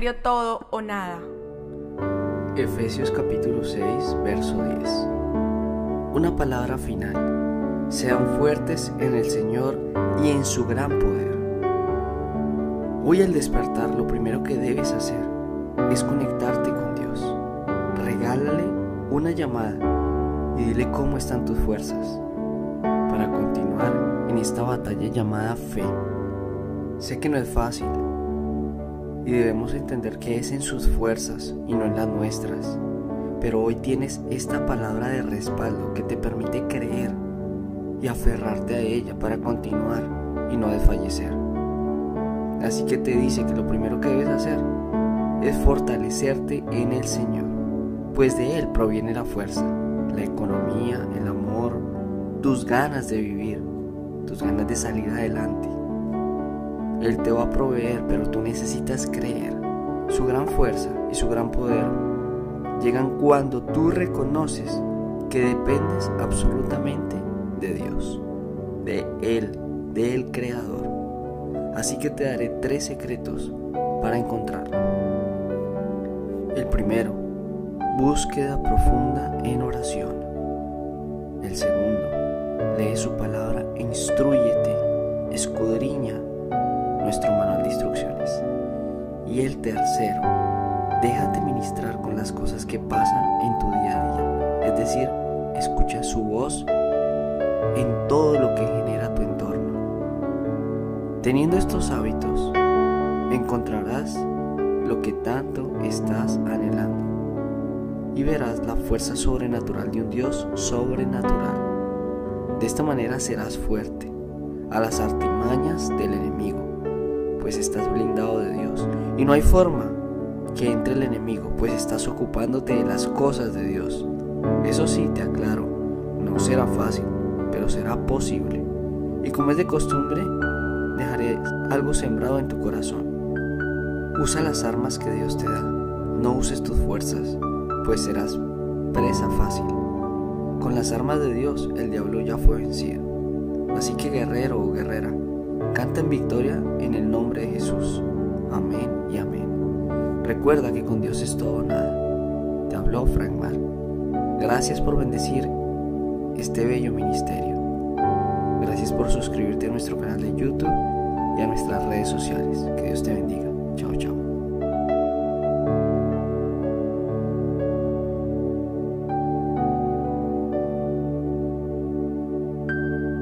todo o nada. Efesios capítulo 6, verso 10. Una palabra final. Sean fuertes en el Señor y en su gran poder. Hoy al despertar lo primero que debes hacer es conectarte con Dios. Regálale una llamada y dile cómo están tus fuerzas para continuar en esta batalla llamada fe. Sé que no es fácil y debemos entender que es en sus fuerzas y no en las nuestras. Pero hoy tienes esta palabra de respaldo que te permite creer y aferrarte a ella para continuar y no desfallecer. Así que te dice que lo primero que debes hacer es fortalecerte en el Señor, pues de Él proviene la fuerza, la economía, el amor, tus ganas de vivir, tus ganas de salir adelante. Él te va a proveer, pero tú necesitas creer. Su gran fuerza y su gran poder llegan cuando tú reconoces que dependes absolutamente de Dios, de Él, del Creador. Así que te daré tres secretos para encontrarlo. El primero, búsqueda profunda en oración. El segundo, lee su palabra e instruyete, Y el tercero, déjate ministrar con las cosas que pasan en tu día a día. Es decir, escucha su voz en todo lo que genera tu entorno. Teniendo estos hábitos, encontrarás lo que tanto estás anhelando y verás la fuerza sobrenatural de un Dios sobrenatural. De esta manera serás fuerte a las artimañas del enemigo pues estás blindado de Dios. Y no hay forma que entre el enemigo, pues estás ocupándote de las cosas de Dios. Eso sí, te aclaro, no será fácil, pero será posible. Y como es de costumbre, dejaré algo sembrado en tu corazón. Usa las armas que Dios te da. No uses tus fuerzas, pues serás presa fácil. Con las armas de Dios, el diablo ya fue vencido. Así que guerrero o guerrera, Canta en victoria en el nombre de Jesús. Amén y amén. Recuerda que con Dios es todo nada. Te habló Frank Mar. Gracias por bendecir este bello ministerio. Gracias por suscribirte a nuestro canal de YouTube y a nuestras redes sociales. Que Dios te bendiga.